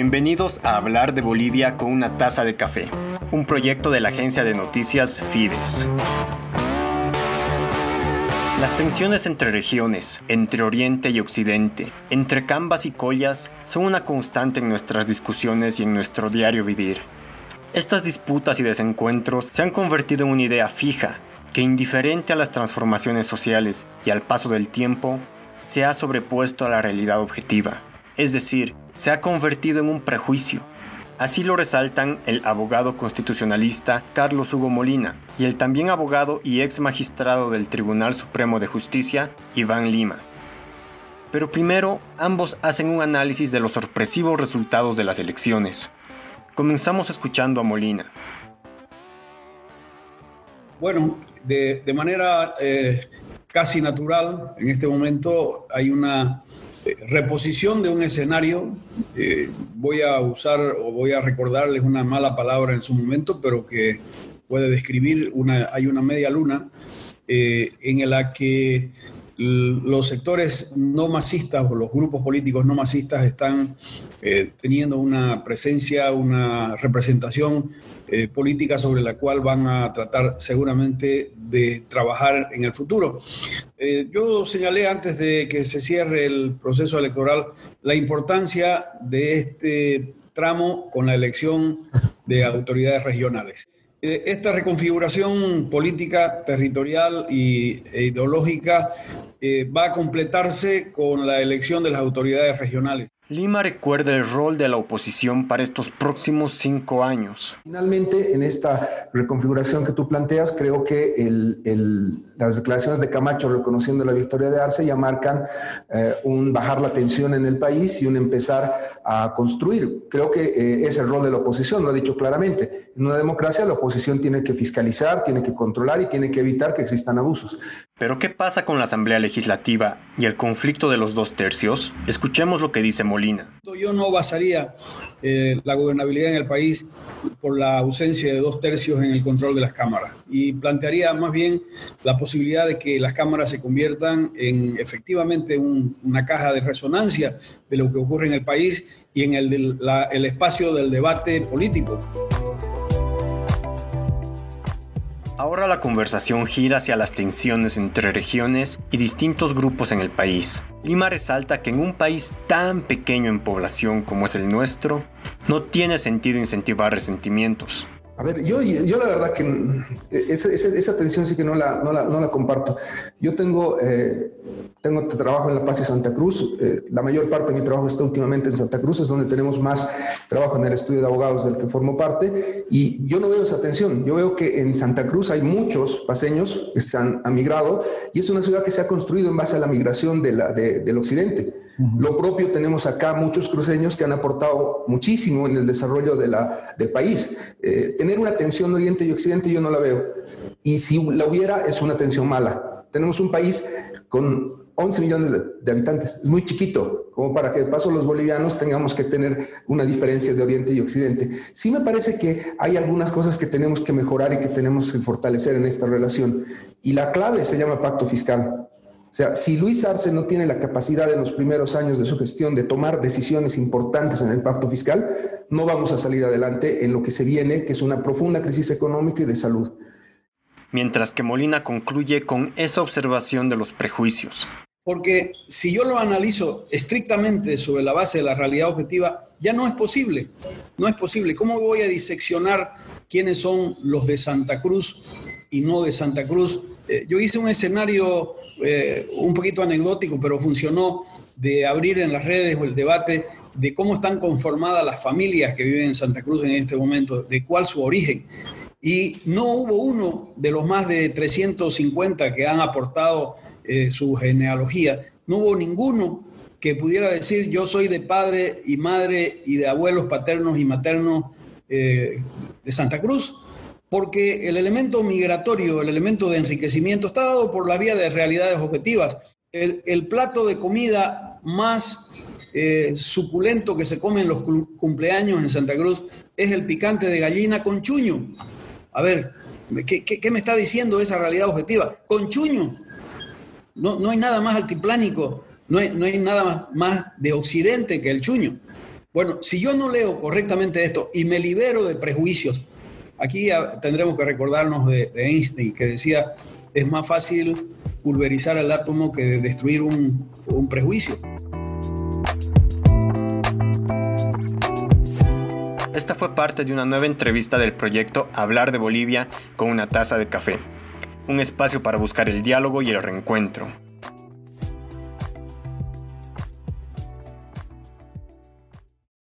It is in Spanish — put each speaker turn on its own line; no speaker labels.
Bienvenidos a Hablar de Bolivia con una taza de café, un proyecto de la agencia de noticias Fides. Las tensiones entre regiones, entre Oriente y Occidente, entre Cambas y Collas, son una constante en nuestras discusiones y en nuestro diario vivir. Estas disputas y desencuentros se han convertido en una idea fija que, indiferente a las transformaciones sociales y al paso del tiempo, se ha sobrepuesto a la realidad objetiva, es decir, se ha convertido en un prejuicio. Así lo resaltan el abogado constitucionalista Carlos Hugo Molina y el también abogado y ex magistrado del Tribunal Supremo de Justicia, Iván Lima. Pero primero, ambos hacen un análisis de los sorpresivos resultados de las elecciones. Comenzamos escuchando a Molina.
Bueno, de, manera eh, casi natural, en este momento hay una reposición de un escenario. Eh, voy a usar o voy a recordarles una mala palabra en su momento, pero que puede describir, una, hay una media luna en la que los sectores no masistas o los grupos políticos no masistas están teniendo una presencia, una representación eh, política sobre la cual van a tratar seguramente de trabajar en el futuro. Eh, yo señalé antes de que se cierre el proceso electoral la importancia de este tramo con la elección de autoridades regionales. Eh, esta reconfiguración política, territorial y, e ideológica va a completarse con la elección de las autoridades regionales.
Lima recuerda el rol de la oposición para estos próximos cinco años.
Finalmente, en esta reconfiguración que tú planteas, creo que las declaraciones de Camacho reconociendo la victoria de Arce ya marcan eh, un bajar la tensión en el país y un empezar a construir. Creo que eh, es el rol de la oposición, lo ha dicho claramente. En una democracia la oposición tiene que fiscalizar, tiene que controlar y tiene que evitar que existan abusos.
Pero ¿qué pasa con la Asamblea Legislativa y el conflicto de los dos tercios? Escuchemos lo que dice Molina.
Yo no basaría eh, la gobernabilidad en el país por la ausencia de dos tercios en el control de las cámaras y plantearía más bien la posibilidad de que las cámaras se conviertan en efectivamente una caja de resonancia de lo que ocurre en el país y en el, el espacio del debate político.
Ahora la conversación gira hacia las tensiones entre regiones y distintos grupos en el país. Lima resalta que en un país tan pequeño en población como es el nuestro, no tiene sentido incentivar resentimientos.
A ver, yo, yo la verdad que esa, esa, tensión sí que no la, no la, no la comparto. Yo tengo, eh, tengo trabajo en La Paz y Santa Cruz. Eh, la mayor parte de mi trabajo está últimamente en Santa Cruz, es donde tenemos más trabajo en el estudio de abogados del que formo parte. Y yo no veo esa tensión. Yo veo que en Santa Cruz hay muchos paseños que se han, migrado y es una ciudad que se ha construido en base a la migración de la, del occidente. Lo propio tenemos acá muchos cruceños que han aportado muchísimo en el desarrollo de del país. Eh, tener una tensión Oriente y Occidente yo no la veo. Y si la hubiera, es una tensión mala. Tenemos un país con 11 millones de, habitantes, es muy chiquito, como para que de paso los bolivianos tengamos que tener una diferencia de Oriente y Occidente. Sí me parece que hay algunas cosas que tenemos que mejorar y que tenemos que fortalecer en esta relación. Y la clave se llama pacto fiscal. O sea, si Luis Arce no tiene la capacidad en los primeros años de su gestión de tomar decisiones importantes en el pacto fiscal, no vamos a salir adelante en lo que se viene, que es una profunda crisis económica y de salud.
Mientras que Molina concluye con esa observación de los prejuicios.
Porque si yo lo analizo estrictamente sobre la base de la realidad objetiva, ya no es posible. No es posible. ¿Cómo voy a diseccionar quiénes son los de Santa Cruz y no de Santa Cruz? Eh, yo hice un escenario eh, un poquito anecdótico, pero funcionó de abrir en las redes o el debate de cómo están conformadas las familias que viven en Santa Cruz en este momento, de cuál su origen. Y no hubo uno de los más de 350 que han aportado eh, su genealogía, no hubo ninguno que pudiera decir yo soy de padre y madre y de abuelos paternos y maternos de Santa Cruz porque el elemento migratorio, el elemento de enriquecimiento está dado por la vía de realidades objetivas. El, plato de comida más eh, suculento que se come en los cumpleaños en Santa Cruz es el picante de gallina con chuño. A ver, ¿qué, me está diciendo esa realidad objetiva? Con chuño. No, no hay nada más altiplánico, no hay, no hay nada más, más de occidente que el chuño. Bueno, si yo no leo correctamente esto y me libero de prejuicios, aquí tendremos que recordarnos de, Einstein, que decía, es más fácil pulverizar el átomo que destruir un, un prejuicio.
Esta fue parte de una nueva entrevista del proyecto Hablar de Bolivia con una taza de café, un espacio para buscar el diálogo y el reencuentro